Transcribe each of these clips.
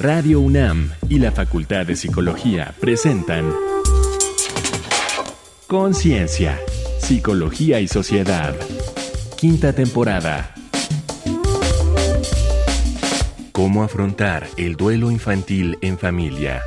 Radio UNAM y la Facultad de Psicología presentan Conciencia, Psicología y Sociedad. Quinta temporada. ¿Cómo afrontar el duelo infantil en familia?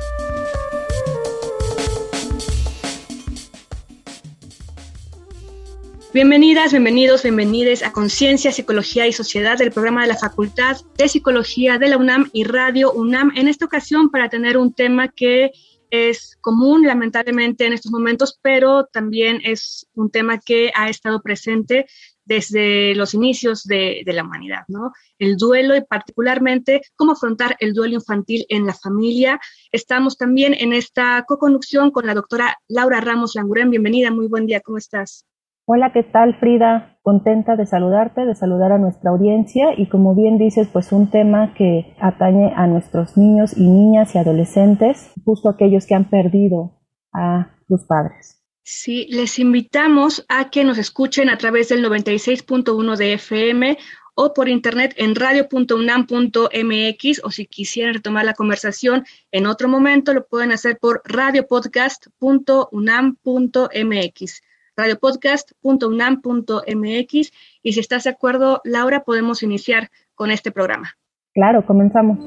Bienvenidas, bienvenidos, bienvenides a Conciencia, Psicología y Sociedad del programa de la Facultad de Psicología de la UNAM y Radio UNAM. En esta ocasión para tener un tema que es común lamentablemente en estos momentos, pero también es un tema que ha estado presente desde los inicios de, la humanidad, ¿no? El duelo y particularmente cómo afrontar el duelo infantil en la familia. Estamos también en esta co-conducción con la doctora Laura Ramos Languren. Bienvenida, muy buen día, ¿cómo estás? Hola, ¿qué tal Frida? Contenta de saludarte, de saludar a nuestra audiencia y como bien dices, pues un tema que atañe a nuestros niños y niñas y adolescentes, justo aquellos que han perdido a sus padres. Sí, les invitamos a que nos escuchen a través del 96.1 de FM o por internet en radio.unam.mx o si quisieran retomar la conversación en otro momento lo pueden hacer por radiopodcast.unam.mx radiopodcast.unam.mx y si estás de acuerdo, Laura, podemos iniciar con este programa. Claro, comenzamos.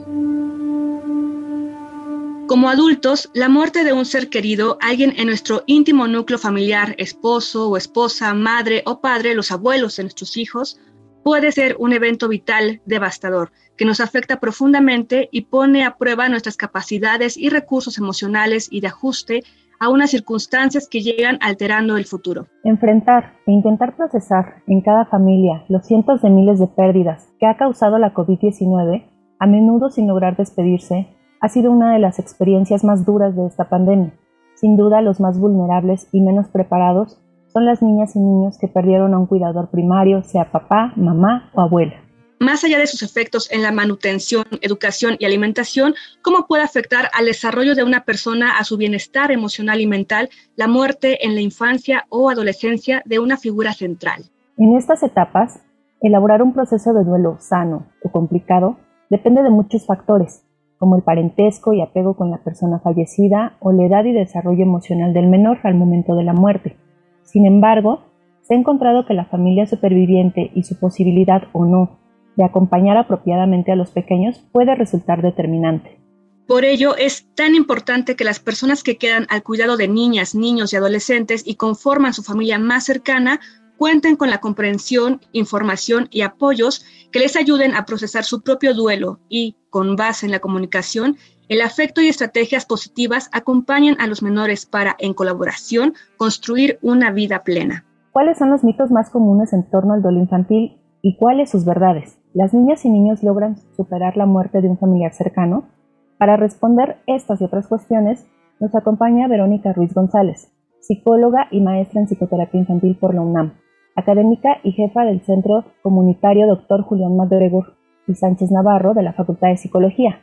Como adultos, la muerte de un ser querido, alguien en nuestro íntimo núcleo familiar, esposo o esposa, madre o padre, los abuelos de nuestros hijos, puede ser un evento vital devastador que nos afecta profundamente y pone a prueba nuestras capacidades y recursos emocionales y de ajuste a unas circunstancias que llegan alterando el futuro. Enfrentar e intentar procesar en cada familia los cientos de miles de pérdidas que ha causado la COVID-19, a menudo sin lograr despedirse, ha sido una de las experiencias más duras de esta pandemia. Sin duda, los más vulnerables y menos preparados son las niñas y niños que perdieron a un cuidador primario, sea papá, mamá o abuela más allá de sus efectos en la manutención, educación y alimentación, cómo puede afectar al desarrollo de una persona, a su bienestar emocional y mental, la muerte en la infancia o adolescencia de una figura central. En estas etapas, elaborar un proceso de duelo sano o complicado depende de muchos factores, como el parentesco y apego con la persona fallecida o la edad y desarrollo emocional del menor al momento de la muerte. Sin embargo, se ha encontrado que la familia superviviente y su posibilidad o no de acompañar apropiadamente a los pequeños puede resultar determinante. Por ello, es tan importante que las personas que quedan al cuidado de niñas, niños y adolescentes y conforman su familia más cercana cuenten con la comprensión, información y apoyos que les ayuden a procesar su propio duelo y, con base en la comunicación, el afecto y estrategias positivas acompañen a los menores para, en colaboración, construir una vida plena. ¿Cuáles son los mitos más comunes en torno al duelo infantil y cuáles sus verdades? ¿Las niñas y niños logran superar la muerte de un familiar cercano? Para responder estas y otras cuestiones, nos acompaña Verónica Ruiz González, psicóloga y maestra en psicoterapia infantil por la UNAM, académica y jefa del Centro Comunitario Dr. Julián Madregur y Sánchez Navarro de la Facultad de Psicología.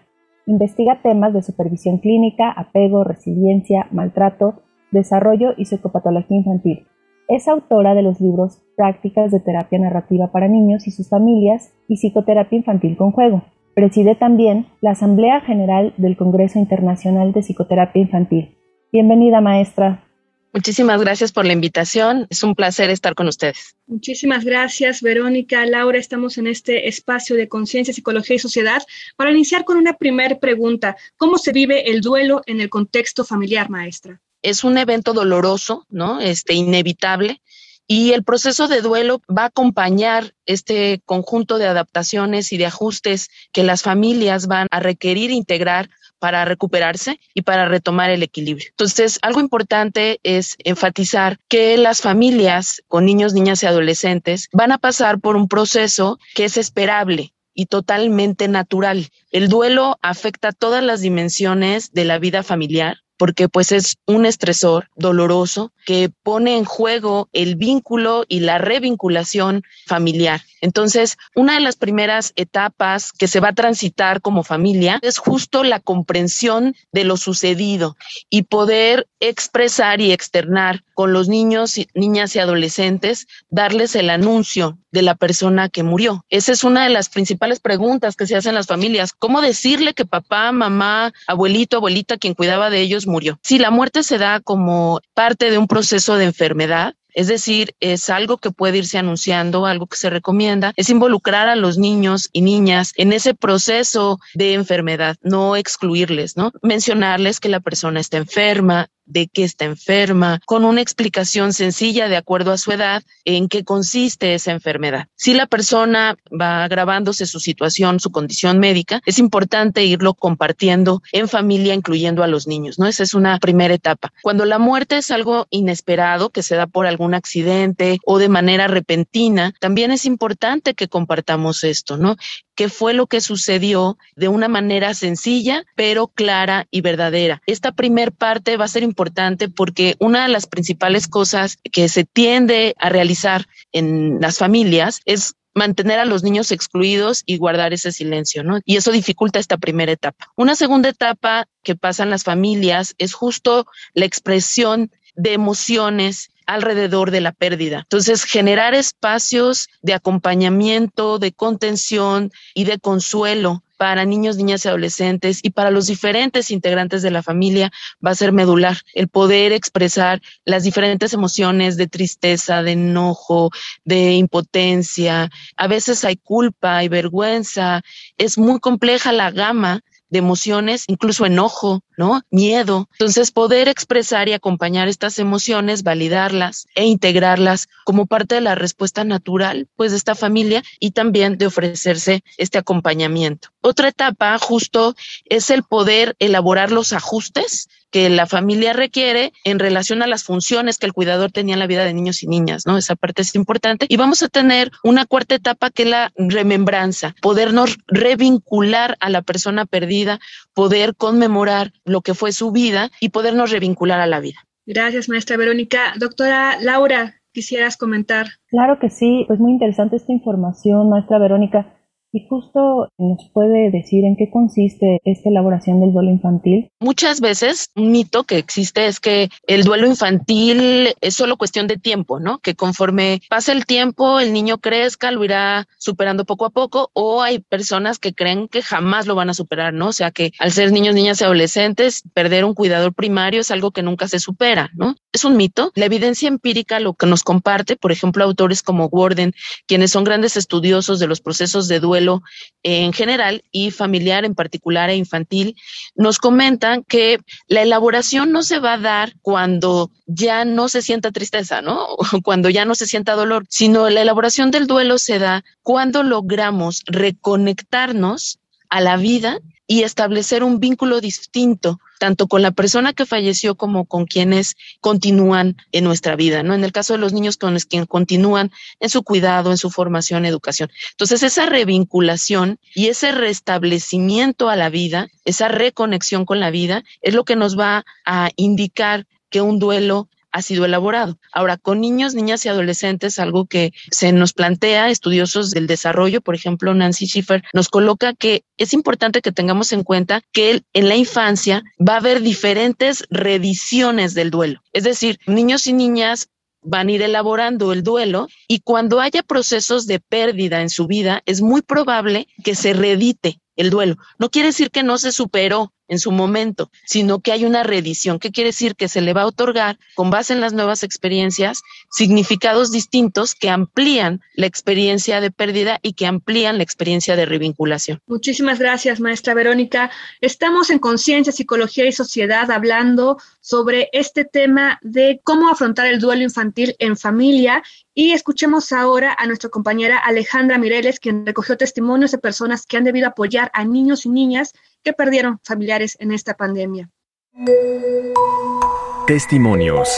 Investiga temas de supervisión clínica, apego, resiliencia, maltrato, desarrollo y psicopatología infantil es autora de los libros Prácticas de Terapia Narrativa para Niños y sus Familias y Psicoterapia Infantil con Juego. Preside también la Asamblea General del Congreso Internacional de Psicoterapia Infantil. Bienvenida, maestra. Muchísimas gracias por la invitación. Es un placer estar con ustedes. Muchísimas gracias, Verónica. Laura, estamos en este espacio de conciencia, psicología y sociedad para iniciar con una primera pregunta. ¿Cómo se vive el duelo en el contexto familiar, maestra? Es un evento doloroso, ¿no? Este, inevitable. Y el proceso de duelo va a acompañar este conjunto de adaptaciones y de ajustes que las familias van a requerir integrar para recuperarse y para retomar el equilibrio. Entonces, algo importante es enfatizar que las familias con niños, niñas y adolescentes van a pasar por un proceso que es esperable y totalmente natural. El duelo afecta todas las dimensiones de la vida familiar porque pues es un estresor doloroso que pone en juego el vínculo y la revinculación familiar. Entonces, una de las primeras etapas que se va a transitar como familia es justo la comprensión de lo sucedido y poder expresar y externar con los niños, niñas y adolescentes, darles el anuncio de la persona que murió. Esa es una de las principales preguntas que se hacen las familias. ¿Cómo decirle que papá, mamá, abuelito, abuelita, quien cuidaba de ellos murió? Si la muerte se da como parte de un proceso de enfermedad, es decir, es algo que puede irse anunciando, algo que se recomienda, es involucrar a los niños y niñas en ese proceso de enfermedad, no excluirles, ¿no? Mencionarles que la persona está enferma, de qué está enferma, con una explicación sencilla de acuerdo a su edad en qué consiste esa enfermedad. Si la persona va agravándose su situación, su condición médica, es importante irlo compartiendo en familia, incluyendo a los niños, ¿no? Esa es una primera etapa. Cuando la muerte es algo inesperado, que se da por algún accidente o de manera repentina, también es importante que compartamos esto, ¿no? Qué fue lo que sucedió de una manera sencilla, pero clara y verdadera. Esta primer parte va a ser importante porque una de las principales cosas que se tiende a realizar en las familias es mantener a los niños excluidos y guardar ese silencio, ¿no? Y eso dificulta esta primera etapa. Una segunda etapa que pasan las familias es justo la expresión de emociones alrededor de la pérdida. Entonces, generar espacios de acompañamiento, de contención y de consuelo para niños, niñas y adolescentes y para los diferentes integrantes de la familia va a ser medular. El poder expresar las diferentes emociones de tristeza, de enojo, de impotencia. A veces hay culpa, hay vergüenza. Es muy compleja la gama de emociones, incluso enojo, ¿no? Miedo. Entonces, poder expresar y acompañar estas emociones, validarlas e integrarlas como parte de la respuesta natural, pues, de esta familia y también de ofrecerse este acompañamiento. Otra etapa justo es el poder elaborar los ajustes que la familia requiere en relación a las funciones que el cuidador tenía en la vida de niños y niñas, ¿no? Esa parte es importante. Y vamos a tener una cuarta etapa que es la remembranza, podernos revincular a la persona perdida, poder conmemorar lo que fue su vida y podernos revincular a la vida. Gracias, maestra Verónica. Doctora Laura, quisieras comentar. Claro que sí, pues muy interesante esta información, maestra Verónica. Y justo nos puede decir en qué consiste esta elaboración del duelo infantil. Muchas veces un mito que existe es que el duelo infantil es solo cuestión de tiempo, ¿no? Que conforme pasa el tiempo, el niño crezca, lo irá superando poco a poco, o hay personas que creen que jamás lo van a superar, ¿no? O sea que al ser niños, niñas y adolescentes, perder un cuidador primario es algo que nunca se supera, ¿no? Es un mito. La evidencia empírica lo que nos comparte, por ejemplo, autores como Gordon, quienes son grandes estudiosos de los procesos de duelo en general y familiar en particular e infantil, nos comentan que la elaboración no se va a dar cuando ya no se sienta tristeza, ¿no? cuando ya no se sienta dolor, sino la elaboración del duelo se da cuando logramos reconectarnos a la vida y establecer un vínculo distinto tanto con la persona que falleció como con quienes continúan en nuestra vida, ¿no? En el caso de los niños con que continúan en su cuidado, en su formación, educación. Entonces, esa revinculación y ese restablecimiento a la vida, esa reconexión con la vida, es lo que nos va a indicar que un duelo ha sido elaborado. Ahora, con niños, niñas y adolescentes, algo que se nos plantea, estudiosos del desarrollo, por ejemplo, Nancy Schiffer, nos coloca que es importante que tengamos en cuenta que en la infancia va a haber diferentes reediciones del duelo. Es decir, niños y niñas van a ir elaborando el duelo y cuando haya procesos de pérdida en su vida, es muy probable que se reedite el duelo. No quiere decir que no se superó en su momento, sino que hay una reedición. ¿Qué quiere decir? Que se le va a otorgar, con base en las nuevas experiencias, significados distintos que amplían la experiencia de pérdida y que amplían la experiencia de revinculación. Muchísimas gracias, maestra Verónica. Estamos en Conciencia, Psicología y Sociedad hablando sobre este tema de cómo afrontar el duelo infantil en familia y escuchemos ahora a nuestra compañera Alejandra Mireles, quien recogió testimonios de personas que han debido apoyar a niños y niñas que perdieron familiares en esta pandemia. Testimonios.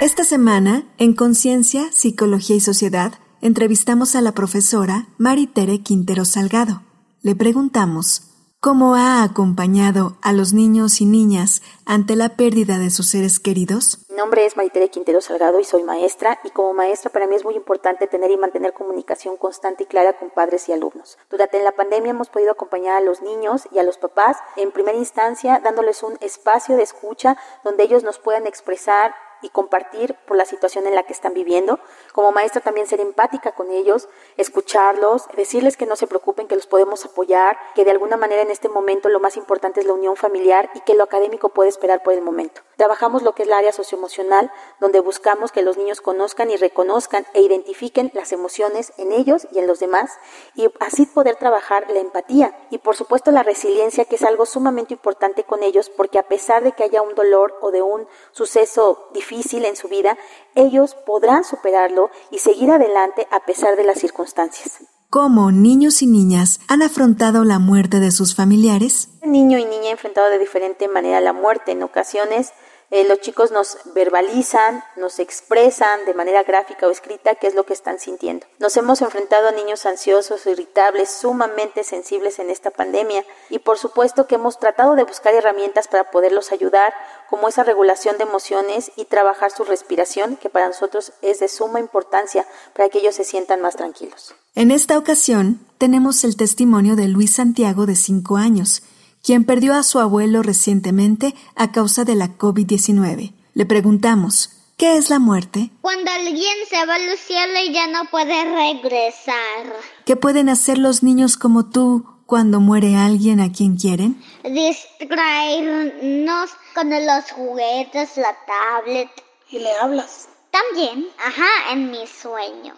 Esta semana, en Conciencia, Psicología y Sociedad, entrevistamos a la profesora Maritere Quintero Salgado. Le preguntamos cómo ha acompañado a los niños y niñas ante la pérdida de sus seres queridos. Mi nombre es Maritere Quintero Salgado y soy maestra y como maestra para mí es muy importante tener y mantener comunicación constante y clara con padres y alumnos. Durante la pandemia hemos podido acompañar a los niños y a los papás en primera instancia dándoles un espacio de escucha donde ellos nos puedan expresar y compartir por la situación en la que están viviendo. Como maestra también ser empática con ellos, escucharlos, decirles que no se preocupen, que los podemos apoyar, que de alguna manera en este momento lo más importante es la unión familiar y que lo académico puede esperar por el momento. Trabajamos lo que es la área socioemocional, donde buscamos que los niños conozcan y reconozcan e identifiquen las emociones en ellos y en los demás y así poder trabajar la empatía y por supuesto la resiliencia, que es algo sumamente importante con ellos porque a pesar de que haya un dolor o de un suceso difícil en su vida, ellos podrán superarlo y seguir adelante a pesar de las circunstancias. ¿Cómo niños y niñas han afrontado la muerte de sus familiares? Niño y niña ha enfrentado de diferente manera la muerte. En ocasiones eh, los chicos nos verbalizan, nos expresan de manera gráfica o escrita qué es lo que están sintiendo. Nos hemos enfrentado a niños ansiosos, irritables, sumamente sensibles en esta pandemia y por supuesto que hemos tratado de buscar herramientas para poderlos ayudar, como esa regulación de emociones y trabajar su respiración, que para nosotros es de suma importancia para que ellos se sientan más tranquilos. En esta ocasión tenemos el testimonio de Luis Santiago de 5 años, quien perdió a su abuelo recientemente a causa de la COVID-19. Le preguntamos, ¿qué es la muerte? Cuando alguien se va al cielo y ya no puede regresar. ¿Qué pueden hacer los niños como tú cuando muere alguien a quien quieren? Distraernos con los juguetes, la tablet. ¿Y le hablas? También, ajá, en mis sueños.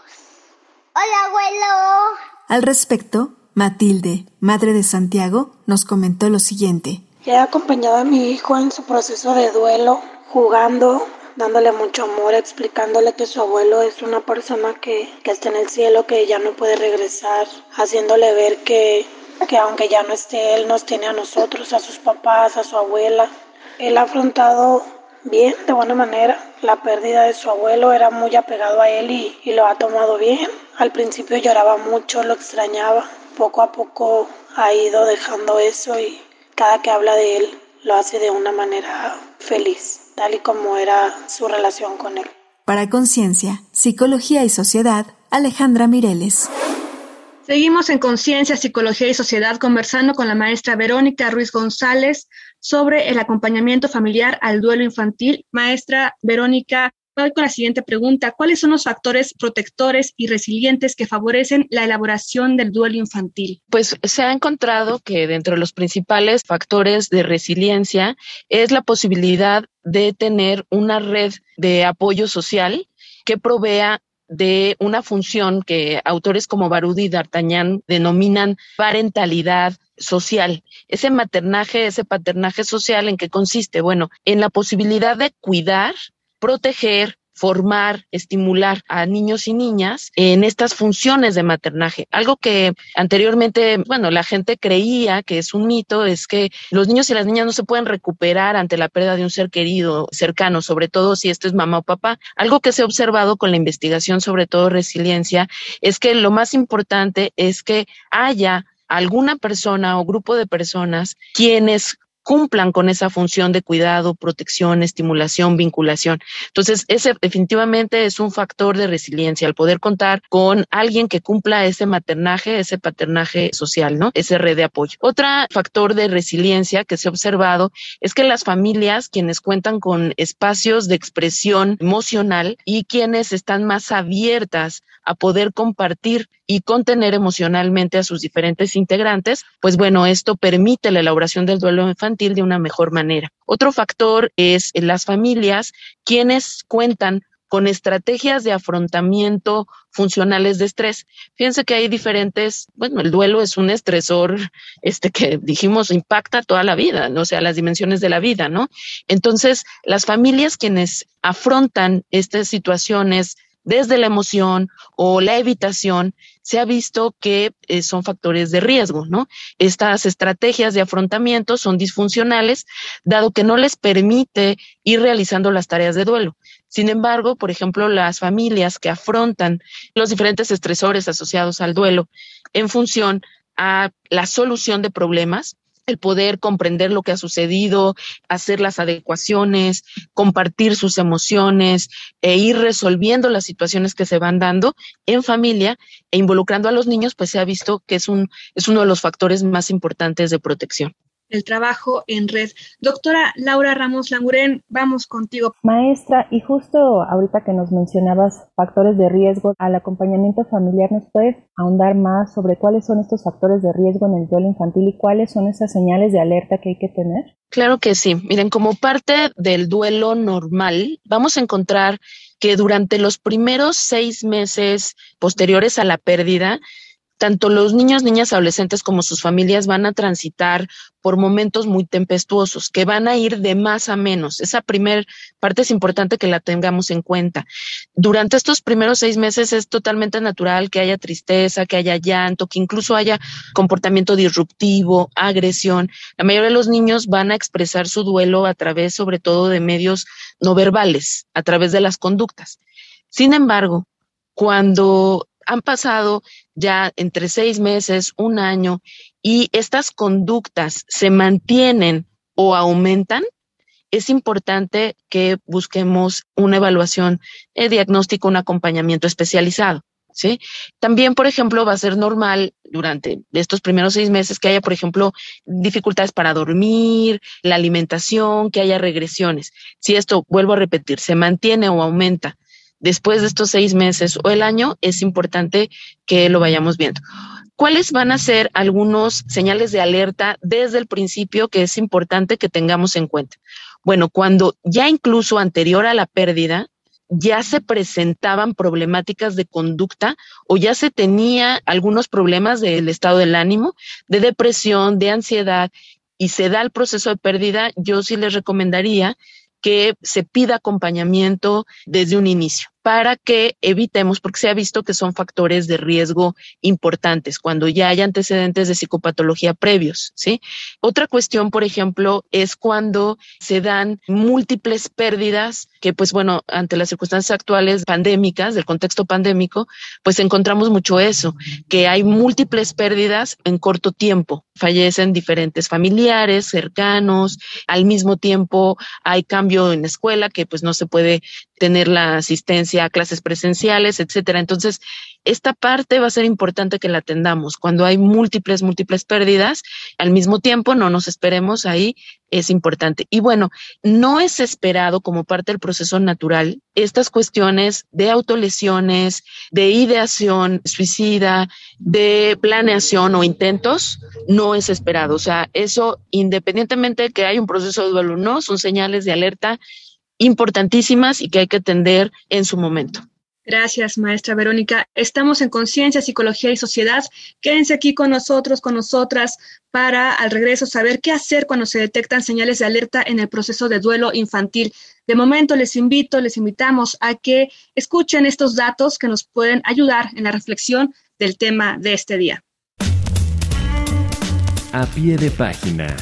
Hola, abuelo. Al respecto, Matilde, madre de Santiago, nos comentó lo siguiente. He acompañado a mi hijo en su proceso de duelo, jugando, dándole mucho amor, explicándole que su abuelo es una persona que, que está en el cielo, que ya no puede regresar, haciéndole ver que, que aunque ya no esté él, nos tiene a nosotros, a sus papás, a su abuela. Él ha afrontado bien, de buena manera, la pérdida de su abuelo, era muy apegado a él y, y lo ha tomado bien. Al principio lloraba mucho, lo extrañaba, poco a poco ha ido dejando eso y cada que habla de él lo hace de una manera feliz, tal y como era su relación con él. Para Conciencia, Psicología y Sociedad, Alejandra Mireles. Seguimos en Conciencia, Psicología y Sociedad conversando con la maestra Verónica Ruiz González sobre el acompañamiento familiar al duelo infantil. Maestra Verónica, Voy con la siguiente pregunta. ¿Cuáles son los factores protectores y resilientes que favorecen la elaboración del duelo infantil? Pues se ha encontrado que dentro de los principales factores de resiliencia es la posibilidad de tener una red de apoyo social que provea de una función que autores como Barudi y D'Artagnan denominan parentalidad social. Ese maternaje, ese paternaje social, ¿en qué consiste? Bueno, en la posibilidad de cuidar proteger, formar, estimular a niños y niñas en estas funciones de maternaje. Algo que anteriormente, bueno, la gente creía que es un mito, es que los niños y las niñas no se pueden recuperar ante la pérdida de un ser querido cercano, sobre todo si esto es mamá o papá. Algo que se ha observado con la investigación, sobre todo resiliencia, es que lo más importante es que haya alguna persona o grupo de personas quienes cumplan con esa función de cuidado, protección, estimulación, vinculación. Entonces, ese definitivamente es un factor de resiliencia, el poder contar con alguien que cumpla ese maternaje, ese paternaje social, ¿no? Ese red de apoyo. Otro factor de resiliencia que se ha observado es que las familias, quienes cuentan con espacios de expresión emocional y quienes están más abiertas a poder compartir y contener emocionalmente a sus diferentes integrantes, pues bueno, esto permite la elaboración del duelo infantil de una mejor manera. Otro factor es las familias quienes cuentan con estrategias de afrontamiento funcionales de estrés. Fíjense que hay diferentes, bueno, el duelo es un estresor, este que dijimos impacta toda la vida, ¿no? o sea, las dimensiones de la vida, ¿no? Entonces, las familias quienes afrontan estas situaciones desde la emoción o la evitación, se ha visto que eh, son factores de riesgo, ¿no? Estas estrategias de afrontamiento son disfuncionales, dado que no les permite ir realizando las tareas de duelo. Sin embargo, por ejemplo, las familias que afrontan los diferentes estresores asociados al duelo en función a la solución de problemas, el poder comprender lo que ha sucedido, hacer las adecuaciones, compartir sus emociones e ir resolviendo las situaciones que se van dando en familia e involucrando a los niños, pues se ha visto que es, un, es uno de los factores más importantes de protección el trabajo en red. Doctora Laura Ramos Languren, vamos contigo. Maestra, y justo ahorita que nos mencionabas factores de riesgo al acompañamiento familiar, ¿nos puede ahondar más sobre cuáles son estos factores de riesgo en el duelo infantil y cuáles son esas señales de alerta que hay que tener? Claro que sí. Miren, como parte del duelo normal, vamos a encontrar que durante los primeros seis meses posteriores a la pérdida, tanto los niños, niñas, adolescentes como sus familias van a transitar por momentos muy tempestuosos, que van a ir de más a menos. Esa primera parte es importante que la tengamos en cuenta. Durante estos primeros seis meses es totalmente natural que haya tristeza, que haya llanto, que incluso haya comportamiento disruptivo, agresión. La mayoría de los niños van a expresar su duelo a través, sobre todo, de medios no verbales, a través de las conductas. Sin embargo, cuando han pasado ya entre seis meses, un año, y estas conductas se mantienen o aumentan, es importante que busquemos una evaluación de diagnóstico, un acompañamiento especializado. ¿Sí? También, por ejemplo, va a ser normal durante estos primeros seis meses que haya, por ejemplo, dificultades para dormir, la alimentación, que haya regresiones. Si esto, vuelvo a repetir, se mantiene o aumenta después de estos seis meses o el año, es importante que lo vayamos viendo. ¿Cuáles van a ser algunos señales de alerta desde el principio que es importante que tengamos en cuenta? Bueno, cuando ya incluso anterior a la pérdida, ya se presentaban problemáticas de conducta o ya se tenía algunos problemas del estado del ánimo, de depresión, de ansiedad, y se da el proceso de pérdida, yo sí les recomendaría que se pida acompañamiento desde un inicio para que evitemos, porque se ha visto que son factores de riesgo importantes cuando ya hay antecedentes de psicopatología previos, ¿sí? Otra cuestión, por ejemplo, es cuando se dan múltiples pérdidas, que pues bueno, ante las circunstancias actuales pandémicas, del contexto pandémico, pues encontramos mucho eso, que hay múltiples pérdidas en corto tiempo, fallecen diferentes familiares, cercanos, al mismo tiempo hay cambio en escuela que pues no se puede tener la asistencia a clases presenciales, etcétera. Entonces, esta parte va a ser importante que la atendamos. Cuando hay múltiples, múltiples pérdidas, al mismo tiempo no nos esperemos ahí, es importante. Y bueno, no es esperado como parte del proceso natural estas cuestiones de autolesiones, de ideación suicida, de planeación o intentos, no es esperado. O sea, eso independientemente de que hay un proceso de duelo no, son señales de alerta importantísimas y que hay que atender en su momento. Gracias, maestra Verónica. Estamos en Conciencia, Psicología y Sociedad. Quédense aquí con nosotros, con nosotras, para al regreso saber qué hacer cuando se detectan señales de alerta en el proceso de duelo infantil. De momento les invito, les invitamos a que escuchen estos datos que nos pueden ayudar en la reflexión del tema de este día. A pie de página.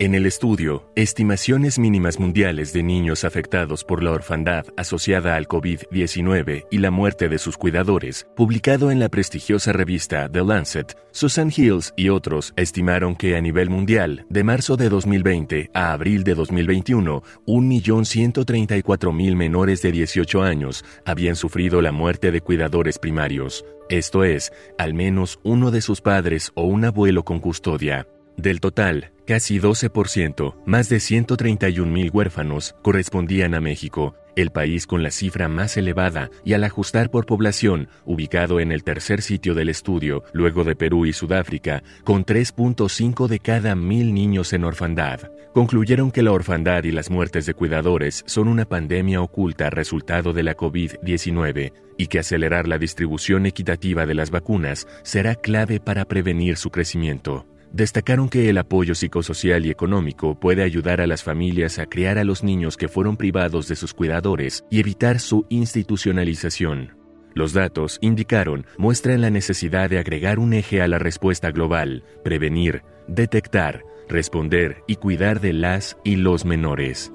En el estudio, Estimaciones mínimas mundiales de niños afectados por la orfandad asociada al COVID-19 y la muerte de sus cuidadores, publicado en la prestigiosa revista The Lancet, Susan Hills y otros estimaron que a nivel mundial, de marzo de 2020 a abril de 2021, 1.134.000 menores de 18 años habían sufrido la muerte de cuidadores primarios, esto es, al menos uno de sus padres o un abuelo con custodia. Del total, casi 12%, más de 131.000 huérfanos, correspondían a México, el país con la cifra más elevada y al ajustar por población, ubicado en el tercer sitio del estudio, luego de Perú y Sudáfrica, con 3.5 de cada mil niños en orfandad. Concluyeron que la orfandad y las muertes de cuidadores son una pandemia oculta resultado de la COVID-19 y que acelerar la distribución equitativa de las vacunas será clave para prevenir su crecimiento. Destacaron que el apoyo psicosocial y económico puede ayudar a las familias a criar a los niños que fueron privados de sus cuidadores y evitar su institucionalización. Los datos, indicaron, muestran la necesidad de agregar un eje a la respuesta global, prevenir, detectar, responder y cuidar de las y los menores.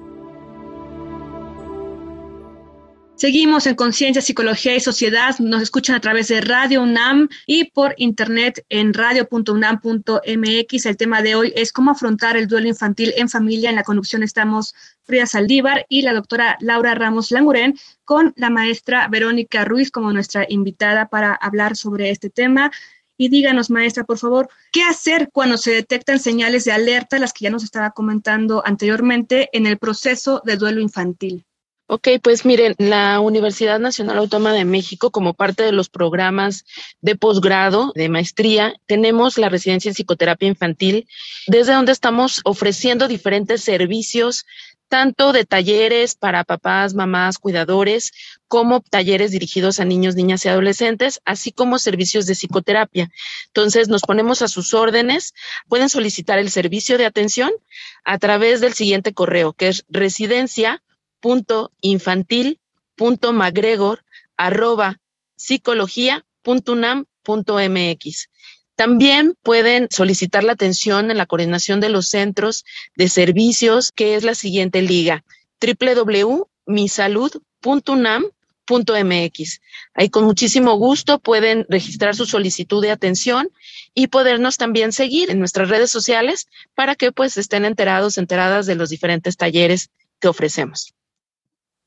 Seguimos en Conciencia, Psicología y Sociedad. Nos escuchan a través de Radio UNAM y por internet en radio.unam.mx. El tema de hoy es cómo afrontar el duelo infantil en familia. En la conducción estamos Frida Saldívar y la doctora Laura Ramos Languren con la maestra Verónica Ruiz como nuestra invitada para hablar sobre este tema. Y díganos, maestra, por favor, ¿qué hacer cuando se detectan señales de alerta, las que ya nos estaba comentando anteriormente, en el proceso de duelo infantil? Ok, pues miren, la Universidad Nacional Autónoma de México, como parte de los programas de posgrado, de maestría, tenemos la residencia en psicoterapia infantil, desde donde estamos ofreciendo diferentes servicios, tanto de talleres para papás, mamás, cuidadores, como talleres dirigidos a niños, niñas y adolescentes, así como servicios de psicoterapia. Entonces, nos ponemos a sus órdenes. Pueden solicitar el servicio de atención a través del siguiente correo, que es residencia punto infantil arroba psicología. También pueden solicitar la atención en la coordinación de los centros de servicios, que es la siguiente liga, www.misalud.unam.mx. Ahí con muchísimo gusto pueden registrar su solicitud de atención y podernos también seguir en nuestras redes sociales para que pues estén enterados, enteradas de los diferentes talleres que ofrecemos.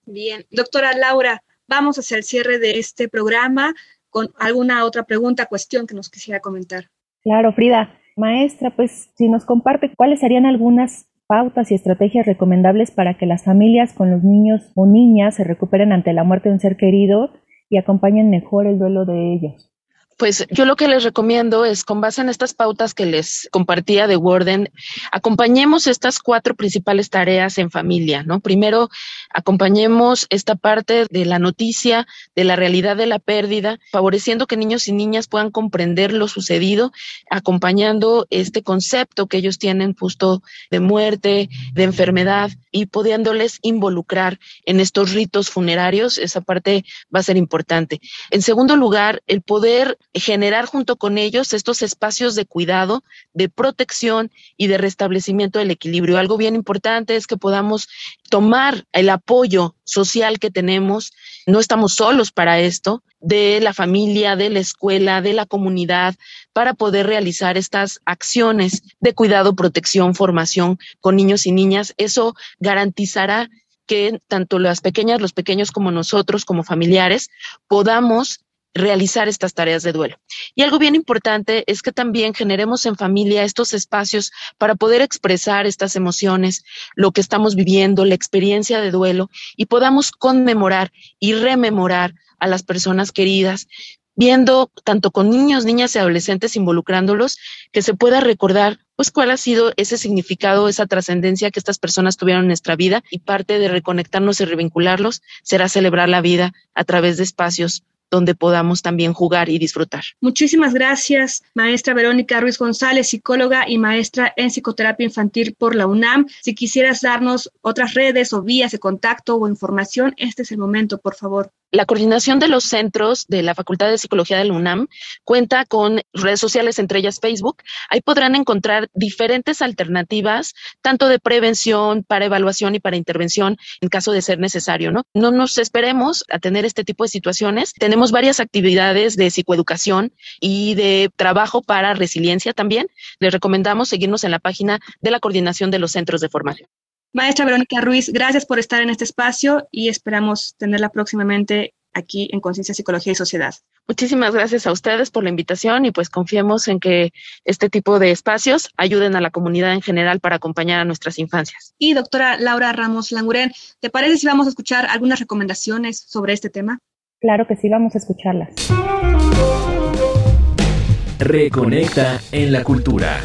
Bien, doctora Laura, vamos hacia el cierre de este programa con alguna otra pregunta, cuestión que nos quisiera comentar. Claro, Frida. Maestra, pues si nos comparte cuáles serían algunas pautas y estrategias recomendables para que las familias con los niños o niñas se recuperen ante la muerte de un ser querido y acompañen mejor el duelo de ellos. Pues yo lo que les recomiendo es, con base en estas pautas que les compartía de Warden, acompañemos estas cuatro principales tareas en familia, ¿no? Primero, acompañemos esta parte de la noticia, de la realidad de la pérdida, favoreciendo que niños y niñas puedan comprender lo sucedido, acompañando este concepto que ellos tienen justo de muerte, de enfermedad y pudiéndoles involucrar en estos ritos funerarios, esa parte va a ser importante. En segundo lugar, el poder generar junto con ellos estos espacios de cuidado, de protección y de restablecimiento del equilibrio. Algo bien importante es que podamos tomar el apoyo social que tenemos, no estamos solos para esto, de la familia, de la escuela, de la comunidad, para poder realizar estas acciones de cuidado, protección, formación con niños y niñas. Eso garantizará que tanto las pequeñas, los pequeños como nosotros, como familiares, podamos realizar estas tareas de duelo. Y algo bien importante es que también generemos en familia estos espacios para poder expresar estas emociones, lo que estamos viviendo, la experiencia de duelo y podamos conmemorar y rememorar a las personas queridas, viendo tanto con niños, niñas y adolescentes involucrándolos, que se pueda recordar pues cuál ha sido ese significado, esa trascendencia que estas personas tuvieron en nuestra vida y parte de reconectarnos y revincularlos será celebrar la vida a través de espacios donde podamos también jugar y disfrutar. Muchísimas gracias, maestra Verónica Ruiz González, psicóloga y maestra en psicoterapia infantil por la UNAM. Si quisieras darnos otras redes o vías de contacto o información, este es el momento, por favor. La coordinación de los centros de la Facultad de Psicología de la UNAM cuenta con redes sociales, entre ellas Facebook. Ahí podrán encontrar diferentes alternativas, tanto de prevención, para evaluación y para intervención en caso de ser necesario, ¿no? No nos esperemos a tener este tipo de situaciones. Tenemos varias actividades de psicoeducación y de trabajo para resiliencia también. Les recomendamos seguirnos en la página de la coordinación de los centros de formación. Maestra Verónica Ruiz, gracias por estar en este espacio y esperamos tenerla próximamente aquí en Conciencia, Psicología y Sociedad. Muchísimas gracias a ustedes por la invitación y pues confiemos en que este tipo de espacios ayuden a la comunidad en general para acompañar a nuestras infancias. Y doctora Laura Ramos Languren, ¿te parece si vamos a escuchar algunas recomendaciones sobre este tema? Claro que sí, vamos a escucharlas. Reconecta en la cultura.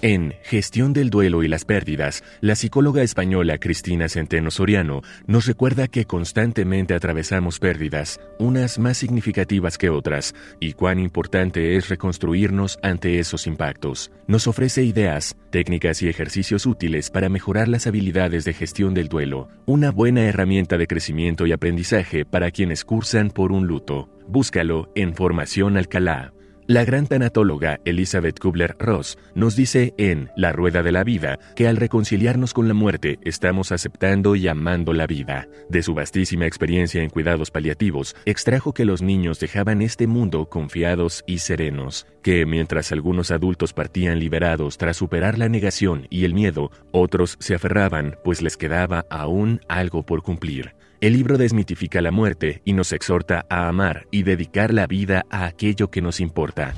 En Gestión del Duelo y las Pérdidas, la psicóloga española Cristina Centeno Soriano nos recuerda que constantemente atravesamos pérdidas, unas más significativas que otras, y cuán importante es reconstruirnos ante esos impactos. Nos ofrece ideas, técnicas y ejercicios útiles para mejorar las habilidades de gestión del duelo, una buena herramienta de crecimiento y aprendizaje para quienes cursan por un luto. Búscalo en Formación Alcalá. La gran tanatóloga Elizabeth Kubler-Ross nos dice en La Rueda de la Vida que al reconciliarnos con la muerte estamos aceptando y amando la vida. De su vastísima experiencia en cuidados paliativos, extrajo que los niños dejaban este mundo confiados y serenos, que mientras algunos adultos partían liberados tras superar la negación y el miedo, otros se aferraban pues les quedaba aún algo por cumplir. El libro desmitifica la muerte y nos exhorta a amar y dedicar la vida a aquello que nos importa.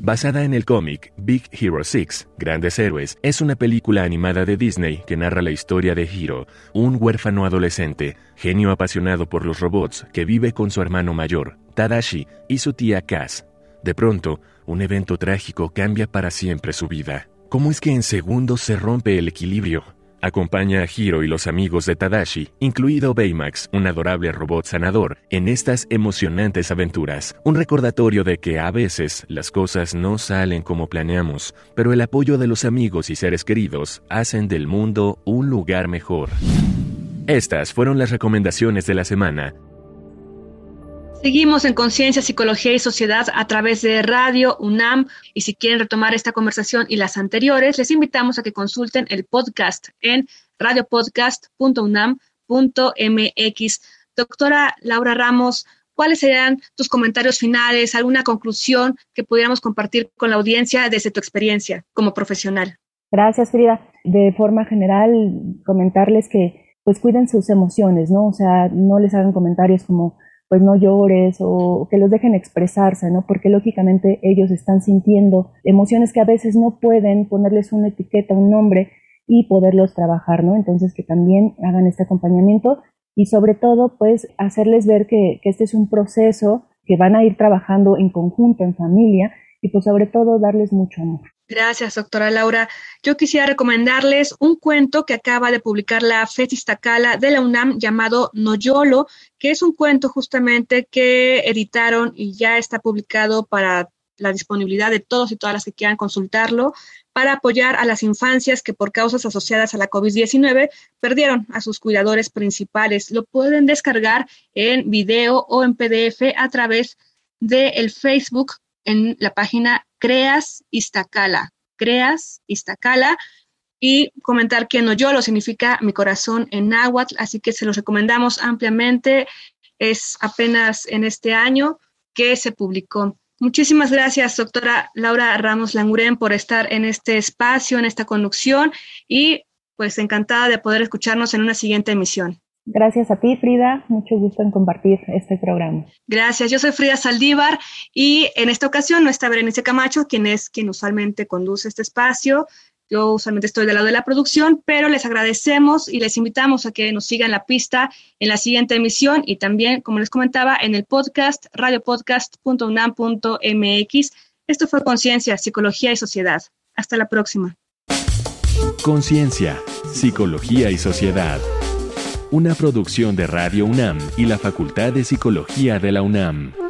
Basada en el cómic Big Hero 6, Grandes Héroes, es una película animada de Disney que narra la historia de Hiro, un huérfano adolescente, genio apasionado por los robots, que vive con su hermano mayor, Tadashi, y su tía Kaz. De pronto, un evento trágico cambia para siempre su vida. ¿Cómo es que en segundos se rompe el equilibrio? Acompaña a Hiro y los amigos de Tadashi, incluido Baymax, un adorable robot sanador, en estas emocionantes aventuras. Un recordatorio de que a veces las cosas no salen como planeamos, pero el apoyo de los amigos y seres queridos hacen del mundo un lugar mejor. Estas fueron las recomendaciones de la semana. Seguimos en Conciencia, Psicología y Sociedad a través de Radio UNAM y si quieren retomar esta conversación y las anteriores, les invitamos a que consulten el podcast en radiopodcast.unam.mx. Doctora Laura Ramos, ¿cuáles serían tus comentarios finales, alguna conclusión que pudiéramos compartir con la audiencia desde tu experiencia como profesional? Gracias, Frida. De forma general, comentarles que pues cuiden sus emociones, ¿no? O sea, no les hagan comentarios como pues no llores o que los dejen expresarse, ¿no? Porque lógicamente ellos están sintiendo emociones que a veces no pueden ponerles una etiqueta, un nombre y poderlos trabajar, ¿no? Entonces que también hagan este acompañamiento y sobre todo pues hacerles ver que, que este es un proceso que van a ir trabajando en conjunto, en familia y pues sobre todo darles mucho amor. Gracias, doctora Laura. Yo quisiera recomendarles un cuento que acaba de publicar la Festistacala de la UNAM llamado Noyolo, que es un cuento justamente que editaron y ya está publicado para la disponibilidad de todos y todas las que quieran consultarlo para apoyar a las infancias que por causas asociadas a la COVID-19 perdieron a sus cuidadores principales. Lo pueden descargar en video o en PDF a través del Facebook en la página Creas Iztacala. Creas Iztacala. Y comentar que Noyolo significa mi corazón en náhuatl, así que se los recomendamos ampliamente. Es apenas en este año que se publicó. Muchísimas gracias, doctora Laura Ramos Languren, por estar en este espacio, en esta conducción y pues encantada de poder escucharnos en una siguiente emisión. Gracias a ti, Frida. Mucho gusto en compartir este programa. Gracias. Yo soy Frida Saldívar y en esta ocasión no está Berenice Camacho, quien es quien usualmente conduce este espacio. Yo usualmente estoy del lado de la producción, pero les agradecemos y les invitamos a que nos sigan la pista en la siguiente emisión y también, como les comentaba, en el podcast radiopodcast.unam.mx. Esto fue Conciencia, Psicología y Sociedad. Hasta la próxima. Conciencia, Psicología y Sociedad una producción de Radio UNAM y la Facultad de Psicología de la UNAM.